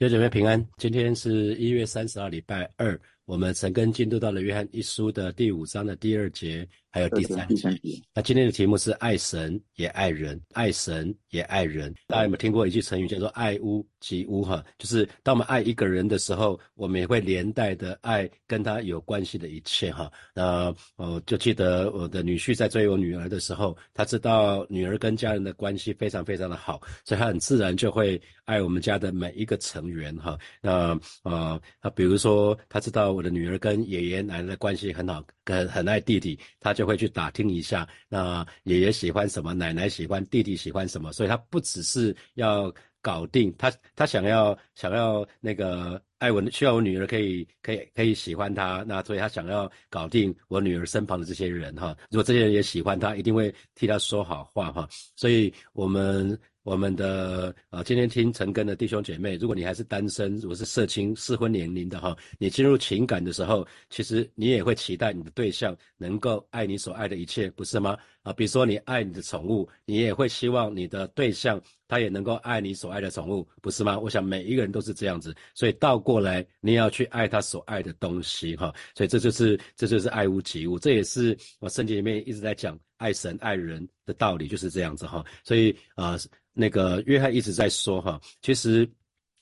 弟兄姐妹平安，今天是一月三十号，礼拜二。我们陈根进度到了约翰一书的第五章的第二节，还有第三节。那今天的题目是爱神也爱人，爱神也爱人。大家有没有听过一句成语叫做“爱屋及乌”？哈，就是当我们爱一个人的时候，我们也会连带的爱跟他有关系的一切。哈，那我就记得我的女婿在追我女儿的时候，他知道女儿跟家人的关系非常非常的好，所以他很自然就会爱我们家的每一个成员。哈，那呃，他比如说他知道。我的女儿跟爷爷奶奶的关系很好，跟很爱弟弟，他就会去打听一下，那爷爷喜欢什么，奶奶喜欢，弟弟喜欢什么，所以他不只是要搞定他，他想要想要那个爱我，需要我女儿可以可以可以喜欢他，那所以他想要搞定我女儿身旁的这些人哈，如果这些人也喜欢他，一定会替他说好话哈，所以我们。我们的啊，今天听陈根的弟兄姐妹，如果你还是单身，如果是社青适婚年龄的哈，你进入情感的时候，其实你也会期待你的对象能够爱你所爱的一切，不是吗？啊，比如说你爱你的宠物，你也会希望你的对象他也能够爱你所爱的宠物，不是吗？我想每一个人都是这样子，所以倒过来你也要去爱他所爱的东西哈，所以这就是这就是爱屋及乌，这也是我圣经里面一直在讲爱神爱人的道理，就是这样子哈，所以啊。那个约翰一直在说哈，其实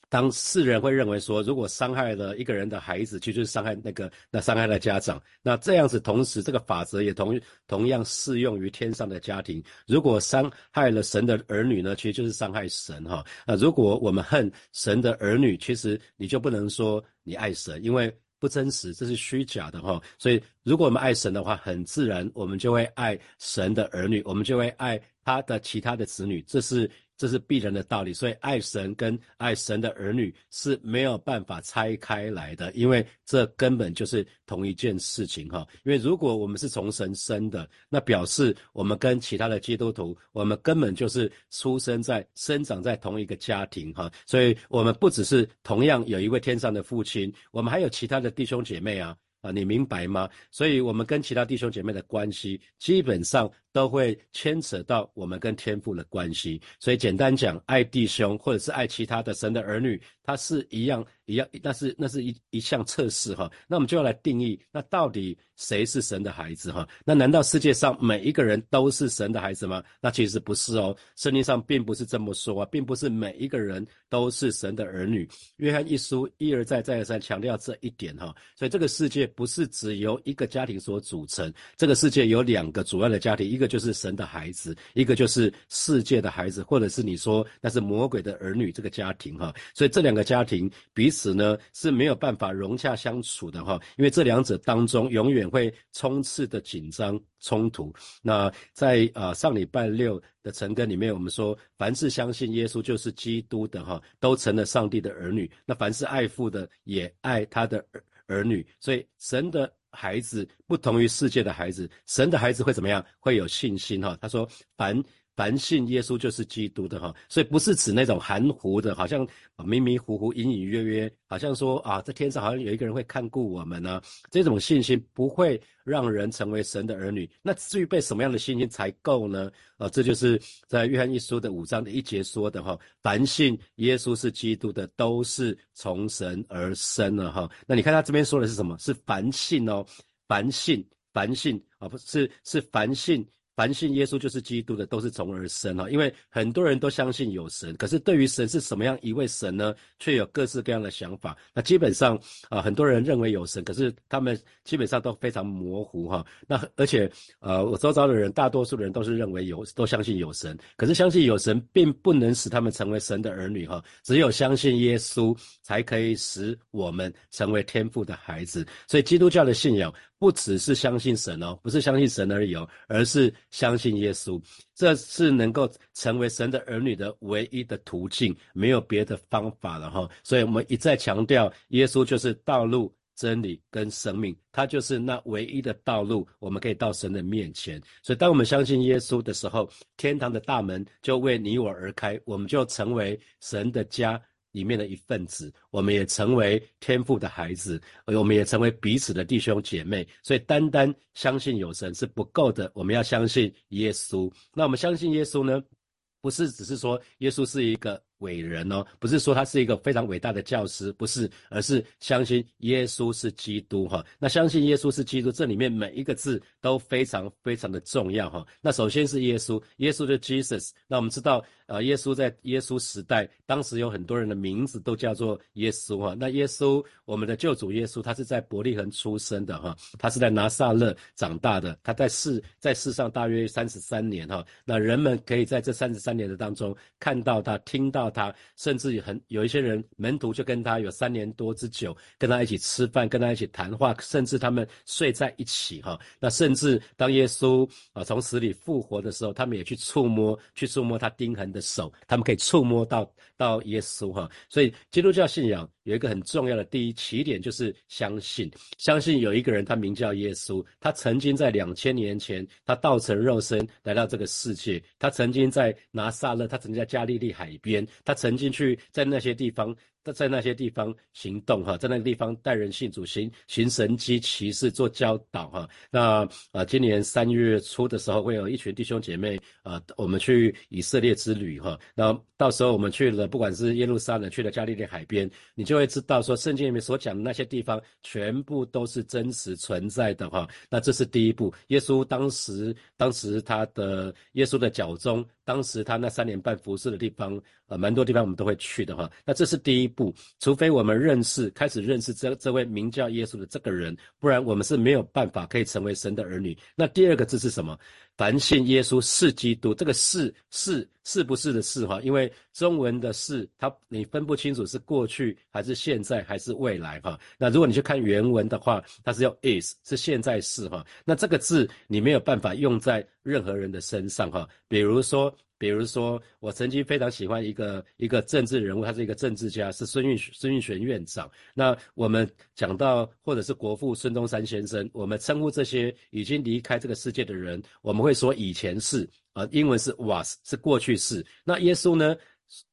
当世人会认为说，如果伤害了一个人的孩子，其实就是伤害那个那伤害了家长。那这样子，同时这个法则也同同样适用于天上的家庭。如果伤害了神的儿女呢，其实就是伤害神哈。那如果我们恨神的儿女，其实你就不能说你爱神，因为不真实，这是虚假的哈。所以，如果我们爱神的话，很自然我们就会爱神的儿女，我们就会爱。他的其他的子女，这是这是必然的道理，所以爱神跟爱神的儿女是没有办法拆开来的，因为这根本就是同一件事情哈。因为如果我们是从神生的，那表示我们跟其他的基督徒，我们根本就是出生在、生长在同一个家庭哈。所以，我们不只是同样有一位天上的父亲，我们还有其他的弟兄姐妹啊。啊，你明白吗？所以，我们跟其他弟兄姐妹的关系，基本上都会牵扯到我们跟天父的关系。所以，简单讲，爱弟兄或者是爱其他的神的儿女，他是一样一样，那是那是一一项测试哈。那我们就要来定义，那到底谁是神的孩子哈？那难道世界上每一个人都是神的孩子吗？那其实不是哦，圣经上并不是这么说啊，并不是每一个人都是神的儿女。约翰一书一而再再而三强调这一点哈。所以，这个世界。不是只由一个家庭所组成，这个世界有两个主要的家庭，一个就是神的孩子，一个就是世界的孩子，或者是你说那是魔鬼的儿女这个家庭哈。所以这两个家庭彼此此呢是没有办法融洽相处的哈，因为这两者当中永远会充斥的紧张冲突。那在啊上礼拜六的晨更里面，我们说凡是相信耶稣就是基督的哈，都成了上帝的儿女。那凡是爱父的也爱他的儿。儿女，所以神的孩子不同于世界的孩子，神的孩子会怎么样？会有信心哈。他说，凡。凡信耶稣就是基督的哈，所以不是指那种含糊的，好像迷迷糊糊、隐隐约约，好像说啊，在天上好像有一个人会看顾我们呢。这种信心不会让人成为神的儿女。那具备什么样的信心才够呢？啊，这就是在约翰一书的五章的一节说的哈，凡信耶稣是基督的，都是从神而生了哈。那你看他这边说的是什么？是凡信哦，凡信，凡信啊，不是是凡信。凡信耶稣就是基督的，都是从而生哈。因为很多人都相信有神，可是对于神是什么样一位神呢，却有各式各样的想法。那基本上啊，很多人认为有神，可是他们基本上都非常模糊哈。那而且呃，我周遭的人，大多数的人都是认为有，都相信有神。可是相信有神，并不能使他们成为神的儿女哈。只有相信耶稣，才可以使我们成为天父的孩子。所以基督教的信仰。不只是相信神哦，不是相信神而已哦，而是相信耶稣，这是能够成为神的儿女的唯一的途径，没有别的方法了哈。所以我们一再强调，耶稣就是道路、真理跟生命，他就是那唯一的道路，我们可以到神的面前。所以，当我们相信耶稣的时候，天堂的大门就为你我而开，我们就成为神的家。里面的一份子，我们也成为天父的孩子，而我们也成为彼此的弟兄姐妹。所以，单单相信有神是不够的，我们要相信耶稣。那我们相信耶稣呢？不是只是说耶稣是一个伟人哦，不是说他是一个非常伟大的教师，不是，而是相信耶稣是基督哈。那相信耶稣是基督，这里面每一个字都非常非常的重要哈。那首先是耶稣，耶稣的 Jesus。那我们知道，呃，耶稣在耶稣时代，当时有很多人的名字都叫做耶稣哈。那耶稣，我们的救主耶稣，他是在伯利恒出生的哈，他是在拿撒勒长大的，他在世在世上大约三十三年哈。那人们可以在这三十三年的当中看到他，听到。他甚至很有一些人门徒就跟他有三年多之久，跟他一起吃饭，跟他一起谈话，甚至他们睡在一起哈。那甚至当耶稣啊从死里复活的时候，他们也去触摸，去触摸他钉痕的手，他们可以触摸到到耶稣哈。所以基督教信仰有一个很重要的第一起点就是相信，相信有一个人他名叫耶稣，他曾经在两千年前他道成肉身来到这个世界，他曾经在拿撒勒，他曾经在加利利海边。他曾经去在那些地方。在那些地方行动哈，在那个地方带人信主行行神机骑士做教导哈。那啊，今年三月初的时候，会有一群弟兄姐妹啊，我们去以色列之旅哈。那到时候我们去了，不管是耶路撒冷，去了加利利海边，你就会知道说，圣经里面所讲的那些地方，全部都是真实存在的哈。那这是第一步。耶稣当时，当时他的耶稣的脚中，当时他那三年半服侍的地方，呃，蛮多地方我们都会去的哈。那这是第一。不，除非我们认识，开始认识这这位名叫耶稣的这个人，不然我们是没有办法可以成为神的儿女。那第二个字是什么？凡信耶稣是基督，这个是是是不是的是哈？因为中文的是它你分不清楚是过去还是现在还是未来哈。那如果你去看原文的话，它是用 is 是现在是哈。那这个字你没有办法用在任何人的身上哈。比如说。比如说，我曾经非常喜欢一个一个政治人物，他是一个政治家，是孙运孙运璇院长。那我们讲到，或者是国父孙中山先生，我们称呼这些已经离开这个世界的人，我们会会说以前是，啊，英文是 was，是过去式。那耶稣呢？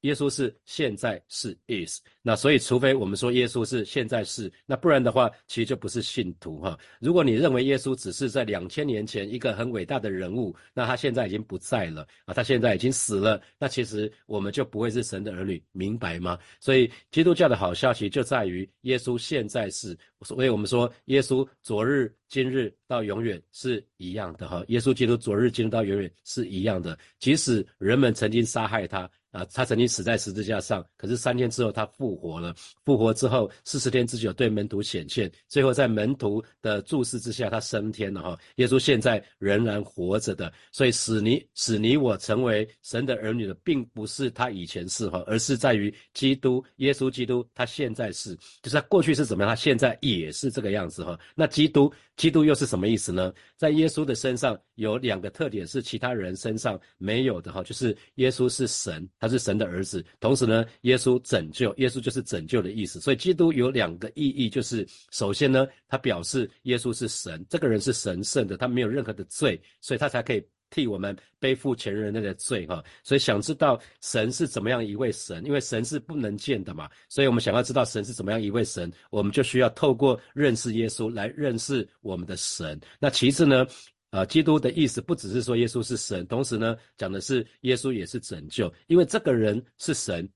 耶稣是现在是 is，那所以除非我们说耶稣是现在是，那不然的话，其实就不是信徒哈。如果你认为耶稣只是在两千年前一个很伟大的人物，那他现在已经不在了啊，他现在已经死了，那其实我们就不会是神的儿女，明白吗？所以基督教的好消息就在于耶稣现在是，所以我们说耶稣昨日、今日到永远是一样的哈。耶稣基督昨日、今日到永远是一样的，即使人们曾经杀害他。啊，他曾经死在十字架上，可是三天之后他复活了。复活之后四十天之久对门徒显现，最后在门徒的注视之下，他升天了哈。耶稣现在仍然活着的，所以使你使你我成为神的儿女的，并不是他以前是哈，而是在于基督耶稣基督他现在是，就是他过去是怎么样，他现在也是这个样子哈。那基督基督又是什么意思呢？在耶稣的身上有两个特点是其他人身上没有的哈，就是耶稣是神。他是神的儿子，同时呢，耶稣拯救，耶稣就是拯救的意思。所以基督有两个意义，就是首先呢，他表示耶稣是神，这个人是神圣的，他没有任何的罪，所以他才可以替我们背负前人类的罪哈。所以想知道神是怎么样一位神，因为神是不能见的嘛，所以我们想要知道神是怎么样一位神，我们就需要透过认识耶稣来认识我们的神。那其次呢？啊，基督的意思不只是说耶稣是神，同时呢，讲的是耶稣也是拯救，因为这个人是神，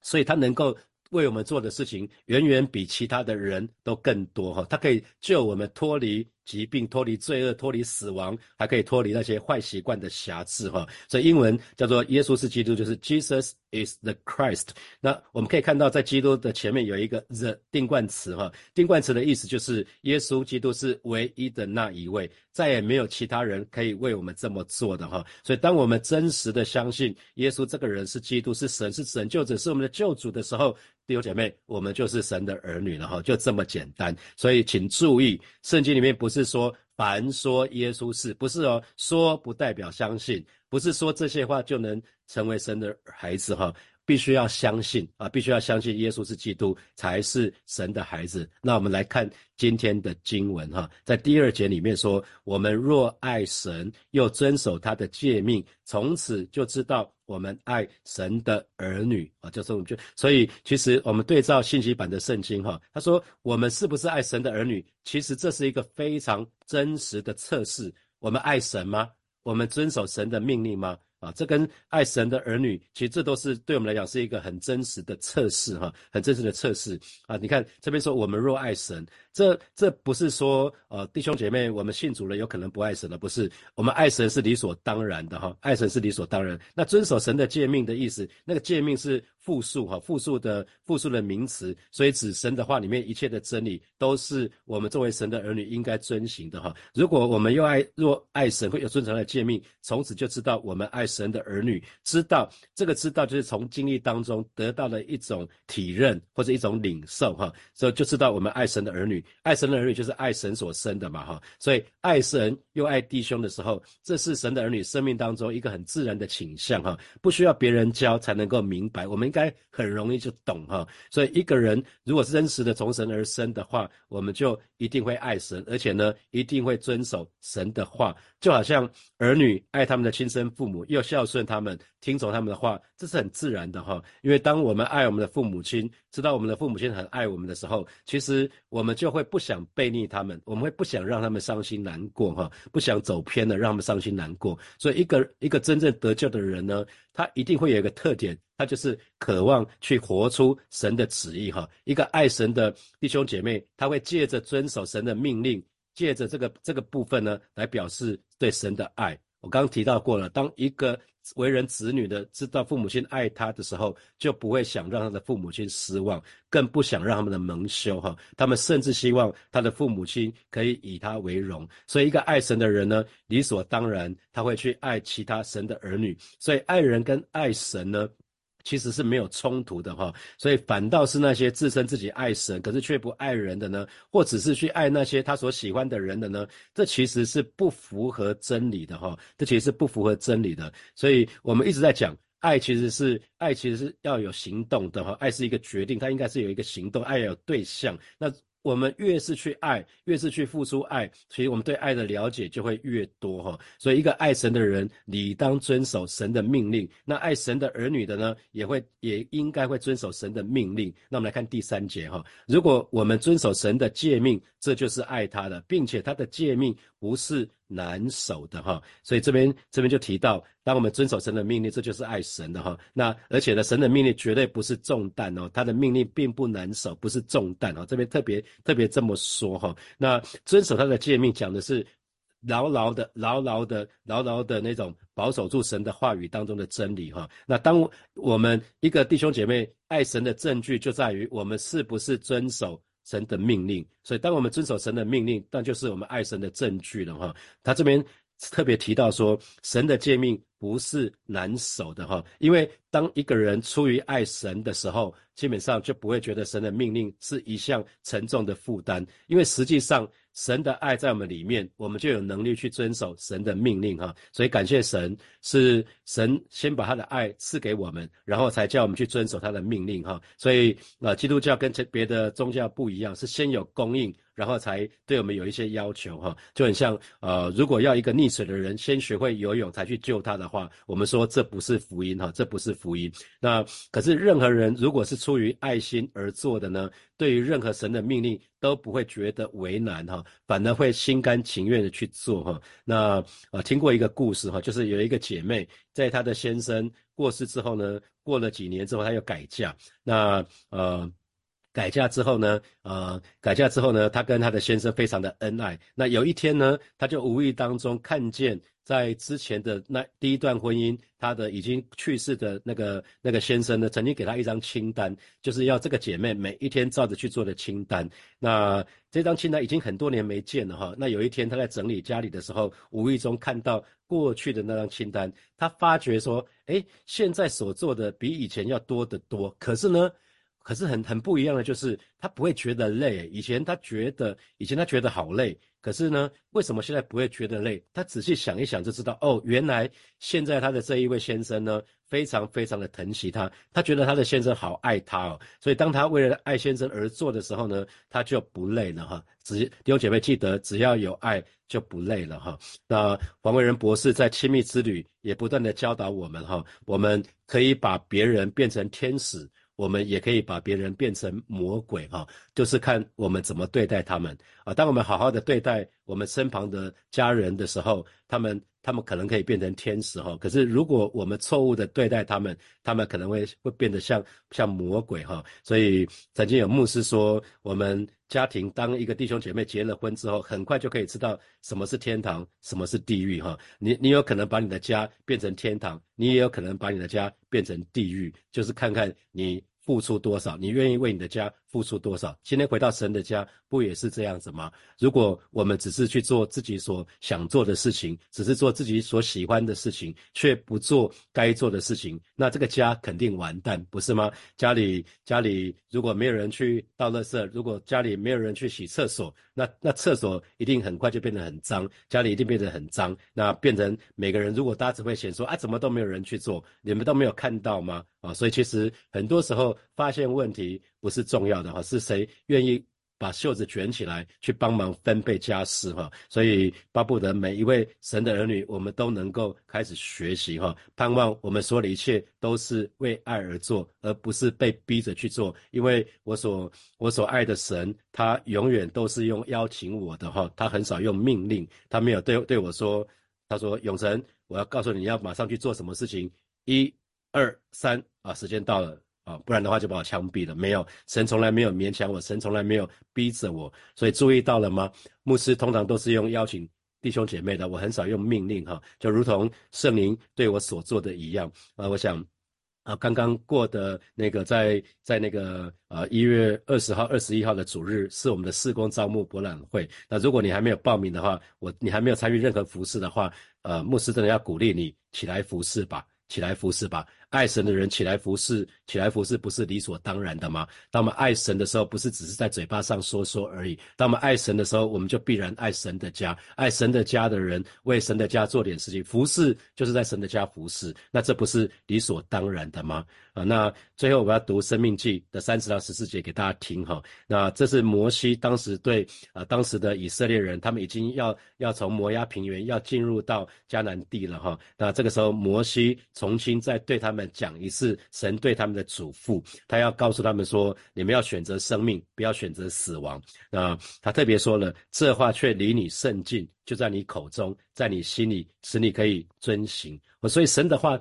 所以他能够为我们做的事情远远比其他的人都更多哈，他可以救我们脱离。疾病脱离罪恶，脱离死亡，还可以脱离那些坏习惯的瑕疵哈。所以英文叫做耶稣是基督，就是 Jesus is the Christ。那我们可以看到，在基督的前面有一个 the 定冠词哈。定冠词的意思就是耶稣基督是唯一的那一位，再也没有其他人可以为我们这么做的哈。所以当我们真实的相信耶稣这个人是基督，是神，是拯救者，是我们的救主的时候，弟兄姐妹，我们就是神的儿女了哈，就这么简单。所以请注意，圣经里面不是。是说，凡说耶稣是不是哦？说不代表相信，不是说这些话就能成为神的孩子哈。必须要相信啊，必须要相信耶稣是基督，才是神的孩子。那我们来看今天的经文哈，在第二节里面说：我们若爱神，又遵守他的诫命，从此就知道我们爱神的儿女啊。就是我们就所以，其实我们对照信息版的圣经哈，他说我们是不是爱神的儿女？其实这是一个非常真实的测试。我们爱神吗？我们遵守神的命令吗？啊，这跟爱神的儿女，其实这都是对我们来讲是一个很真实的测试哈，很真实的测试啊。你看这边说我们若爱神，这这不是说呃弟兄姐妹我们信主了有可能不爱神了，不是，我们爱神是理所当然的哈，爱神是理所当然。那遵守神的诫命的意思，那个诫命是复数哈，复数的复数的名词，所以指神的话里面一切的真理都是我们作为神的儿女应该遵行的哈。如果我们又爱若爱神，会有遵从的诫命，从此就知道我们爱。神的儿女知道这个知道，就是从经历当中得到了一种体认或者一种领受哈，所以就知道我们爱神的儿女，爱神的儿女就是爱神所生的嘛哈，所以爱神又爱弟兄的时候，这是神的儿女生命当中一个很自然的倾向哈，不需要别人教才能够明白，我们该很容易就懂哈。所以一个人如果是真实的从神而生的话，我们就一定会爱神，而且呢一定会遵守神的话，就好像儿女爱他们的亲生父母。又孝顺他们，听从他们的话，这是很自然的哈。因为当我们爱我们的父母亲，知道我们的父母亲很爱我们的时候，其实我们就会不想背逆他们，我们会不想让他们伤心难过哈，不想走偏了，让他们伤心难过。所以，一个一个真正得救的人呢，他一定会有一个特点，他就是渴望去活出神的旨意哈。一个爱神的弟兄姐妹，他会借着遵守神的命令，借着这个这个部分呢，来表示对神的爱。我刚刚提到过了，当一个为人子女的知道父母亲爱他的时候，就不会想让他的父母亲失望，更不想让他们的蒙羞哈。他们甚至希望他的父母亲可以以他为荣。所以，一个爱神的人呢，理所当然他会去爱其他神的儿女。所以，爱人跟爱神呢。其实是没有冲突的哈，所以反倒是那些自称自己爱神，可是却不爱人的呢，或只是去爱那些他所喜欢的人的呢，这其实是不符合真理的哈，这其实是不符合真理的。所以我们一直在讲，爱其实是爱，其实是要有行动的哈，爱是一个决定，它应该是有一个行动，爱要有对象。那我们越是去爱，越是去付出爱，所以我们对爱的了解就会越多哈。所以一个爱神的人，理当遵守神的命令。那爱神的儿女的呢，也会也应该会遵守神的命令。那我们来看第三节哈，如果我们遵守神的诫命，这就是爱他的，并且他的诫命不是。难守的哈，所以这边这边就提到，当我们遵守神的命令，这就是爱神的哈。那而且呢，神的命令绝对不是重担哦，他的命令并不难守，不是重担哦。这边特别特别这么说哈。那遵守他的诫命，讲的是牢牢的、牢牢的、牢牢的那种保守住神的话语当中的真理哈。那当我们一个弟兄姐妹爱神的证据，就在于我们是不是遵守。神的命令，所以当我们遵守神的命令，那就是我们爱神的证据了哈。他这边特别提到说，神的诫命不是难守的哈，因为当一个人出于爱神的时候，基本上就不会觉得神的命令是一项沉重的负担，因为实际上。神的爱在我们里面，我们就有能力去遵守神的命令哈。所以感谢神，是神先把他的爱赐给我们，然后才叫我们去遵守他的命令哈。所以啊，基督教跟别的宗教不一样，是先有供应。然后才对我们有一些要求哈，就很像呃，如果要一个溺水的人先学会游泳才去救他的话，我们说这不是福音哈，这不是福音。那可是任何人如果是出于爱心而做的呢，对于任何神的命令都不会觉得为难哈，反而会心甘情愿的去做哈。那呃，听过一个故事哈，就是有一个姐妹在她的先生过世之后呢，过了几年之后，她又改嫁，那呃。改嫁之后呢，呃，改嫁之后呢，她跟她的先生非常的恩爱。那有一天呢，她就无意当中看见，在之前的那第一段婚姻，她的已经去世的那个那个先生呢，曾经给她一张清单，就是要这个姐妹每一天照着去做的清单。那这张清单已经很多年没见了哈。那有一天她在整理家里的时候，无意中看到过去的那张清单，她发觉说，哎，现在所做的比以前要多得多。可是呢。可是很很不一样的，就是他不会觉得累。以前他觉得，以前他觉得好累。可是呢，为什么现在不会觉得累？他仔细想一想就知道，哦，原来现在他的这一位先生呢，非常非常的疼惜他。他觉得他的先生好爱他哦，所以当他为了爱先生而做的时候呢，他就不累了哈。只弟兄姐妹记得，只要有爱就不累了哈。那黄维仁博士在亲密之旅也不断的教导我们哈，我们可以把别人变成天使。我们也可以把别人变成魔鬼啊，就是看我们怎么对待他们啊。当我们好好的对待我们身旁的家人的时候，他们。他们可能可以变成天使哈。可是如果我们错误的对待他们，他们可能会会变得像像魔鬼哈。所以曾经有牧师说，我们家庭当一个弟兄姐妹结了婚之后，很快就可以知道什么是天堂，什么是地狱哈。你你有可能把你的家变成天堂，你也有可能把你的家变成地狱，就是看看你。付出多少？你愿意为你的家付出多少？今天回到神的家，不也是这样子吗？如果我们只是去做自己所想做的事情，只是做自己所喜欢的事情，却不做该做的事情，那这个家肯定完蛋，不是吗？家里家里如果没有人去倒垃圾，如果家里没有人去洗厕所，那那厕所一定很快就变得很脏，家里一定变得很脏。那变成每个人，如果大家只会嫌说啊，怎么都没有人去做，你们都没有看到吗？啊，所以其实很多时候发现问题不是重要的哈，是谁愿意把袖子卷起来去帮忙分配家事哈。所以巴不得每一位神的儿女，我们都能够开始学习哈，盼望我们说的一切都是为爱而做，而不是被逼着去做。因为我所我所爱的神，他永远都是用邀请我的哈，他很少用命令，他没有对对我说，他说永成，我要告诉你要马上去做什么事情，一。二三啊，时间到了啊，不然的话就把我枪毙了。没有，神从来没有勉强我，神从来没有逼着我，所以注意到了吗？牧师通常都是用邀请弟兄姐妹的，我很少用命令哈，就如同圣灵对我所做的一样啊。我想啊，刚刚过的那个在在那个呃一月二十号、二十一号的主日是我们的四工招募博览会。那如果你还没有报名的话，我你还没有参与任何服饰的话，呃，牧师真的要鼓励你起来服侍吧。起来服侍吧，爱神的人起来服侍，起来服侍不是理所当然的吗？当我们爱神的时候，不是只是在嘴巴上说说而已。当我们爱神的时候，我们就必然爱神的家，爱神的家的人为神的家做点事情，服侍就是在神的家服侍，那这不是理所当然的吗？啊，那最后我要读《生命记》的三十到十四节给大家听哈。那这是摩西当时对啊当时的以色列人，他们已经要要从摩押平原要进入到迦南地了哈。那这个时候摩西重新再对他们讲一次神对他们的嘱咐，他要告诉他们说：你们要选择生命，不要选择死亡。那他特别说了，这话却离你甚近，就在你口中，在你心里，使你可以遵行。所以神的话。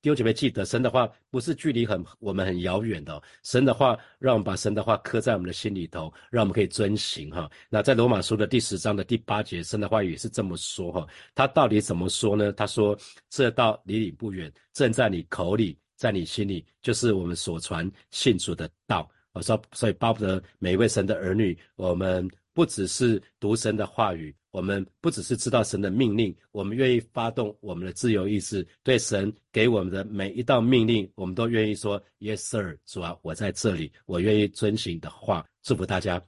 弟兄姐妹，记得神的话不是距离很我们很遥远的。神的话，让我们把神的话刻在我们的心里头，让我们可以遵行哈。那在罗马书的第十章的第八节，神的话语是这么说哈。他到底怎么说呢？他说：“这道离你不远，正在你口里，在你心里，就是我们所传信主的道。”我说，所以巴不得每一位神的儿女，我们不只是读神的话语。我们不只是知道神的命令，我们愿意发动我们的自由意志，对神给我们的每一道命令，我们都愿意说 Yes, sir。主啊，我在这里，我愿意遵行的话。祝福大家，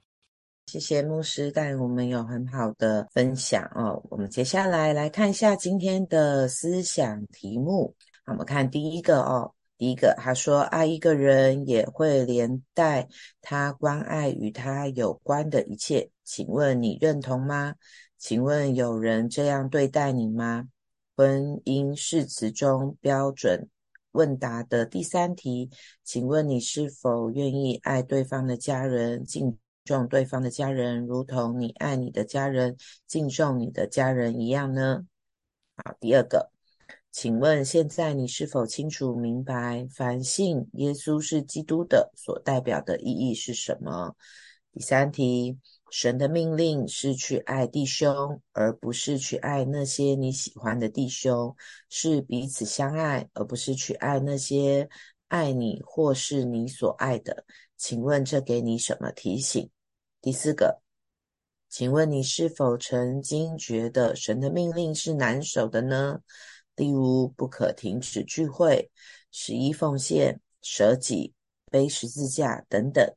谢谢牧师带我们有很好的分享哦。我们接下来来看一下今天的思想题目。我们看第一个哦。第一个，他说爱一个人也会连带他关爱与他有关的一切，请问你认同吗？请问有人这样对待你吗？婚姻誓词中标准问答的第三题，请问你是否愿意爱对方的家人，敬重对方的家人，如同你爱你的家人，敬重你的家人一样呢？好，第二个。请问现在你是否清楚明白，凡信耶稣是基督的所代表的意义是什么？第三题，神的命令是去爱弟兄，而不是去爱那些你喜欢的弟兄，是彼此相爱，而不是去爱那些爱你或是你所爱的。请问这给你什么提醒？第四个，请问你是否曾经觉得神的命令是难守的呢？例如，不可停止聚会、十一奉献、舍己、背十字架等等。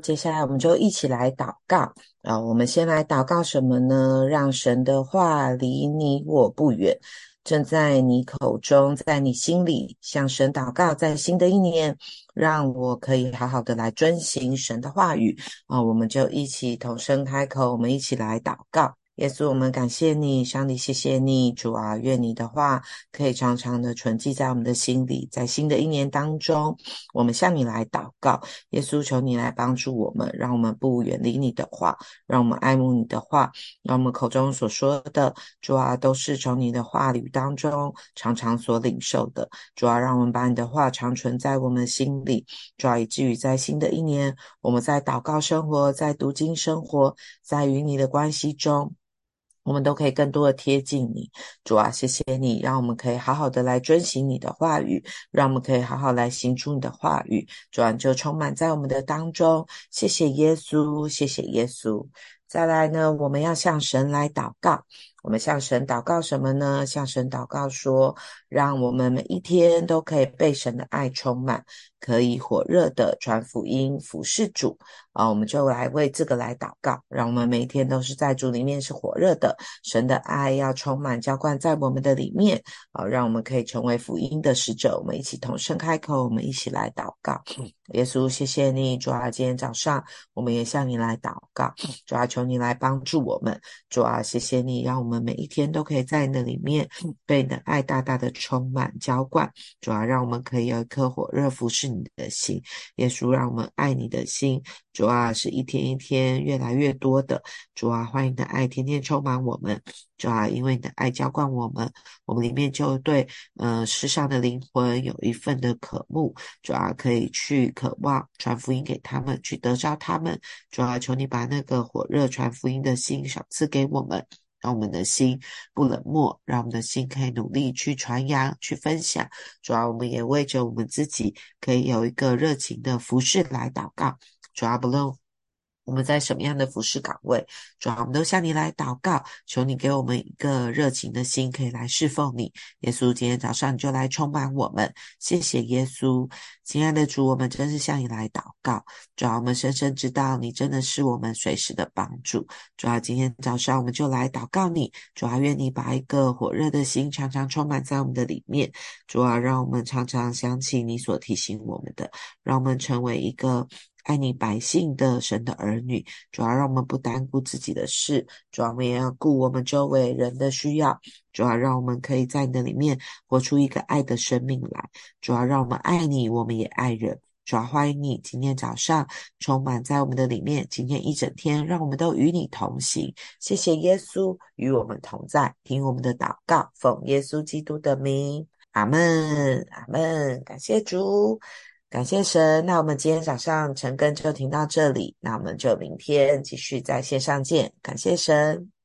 接下来，我们就一起来祷告啊！我们先来祷告什么呢？让神的话离你我不远，正在你口中，在你心里，向神祷告。在新的一年，让我可以好好的来遵行神的话语啊！我们就一起同声开口，我们一起来祷告。耶稣，我们感谢你，上帝，谢谢你，主啊，愿你的话可以常常的存记在我们的心里，在新的一年当中，我们向你来祷告，耶稣，求你来帮助我们，让我们不远离你的话，让我们爱慕你的话，让我们口中所说的，主啊，都是从你的话语当中常常所领受的，主啊，让我们把你的话常存在我们心里，主啊，以至于在新的一年，我们在祷告生活，在读经生活，在与你的关系中。我们都可以更多的贴近你，主啊，谢谢你，让我们可以好好的来遵行你的话语，让我们可以好好来行出你的话语，主啊，就充满在我们的当中。谢谢耶稣，谢谢耶稣。再来呢，我们要向神来祷告。我们向神祷告什么呢？向神祷告说，让我们每一天都可以被神的爱充满，可以火热的传福音、服侍主啊！我们就来为这个来祷告，让我们每一天都是在主里面是火热的，神的爱要充满浇灌在我们的里面啊！让我们可以成为福音的使者。我们一起同声开口，我们一起来祷告。耶稣，谢谢你，主啊！今天早上我们也向你来祷告，主啊，求你来帮助我们，主啊，谢谢你，让我们。我们每一天都可以在那里面被你的爱大大的充满浇灌，主要让我们可以有一颗火热服侍你的心，耶稣让我们爱你的心，主要是一天一天越来越多的，主要欢迎的爱天天充满我们，主要因为你的爱浇灌我们，我们里面就对呃世上的灵魂有一份的渴慕，主要可以去渴望传福音给他们，去得着他们，主要求你把那个火热传福音的心赏赐给我们。让我们的心不冷漠，让我们的心可以努力去传扬、去分享。主要我们也为着我们自己可以有一个热情的服饰来祷告。主要不论。我们在什么样的服侍岗位，主要我们都向你来祷告，求你给我们一个热情的心，可以来侍奉你。耶稣，今天早上你就来充满我们，谢谢耶稣，亲爱的主，我们真是向你来祷告。主要我们深深知道你真的是我们随时的帮助。主要今天早上我们就来祷告你，主要愿你把一个火热的心常常充满在我们的里面。主要让我们常常想起你所提醒我们的，让我们成为一个。爱你百姓的神的儿女，主要让我们不单顾自己的事，主要我们也要顾我们周围人的需要，主要让我们可以在那里面活出一个爱的生命来，主要让我们爱你，我们也爱人，主要欢迎你今天早上充满在我们的里面，今天一整天让我们都与你同行，谢谢耶稣与我们同在，听我们的祷告，奉耶稣基督的名，阿门，阿门，感谢主。感谢神，那我们今天早上晨更就停到这里，那我们就明天继续在线上见。感谢神。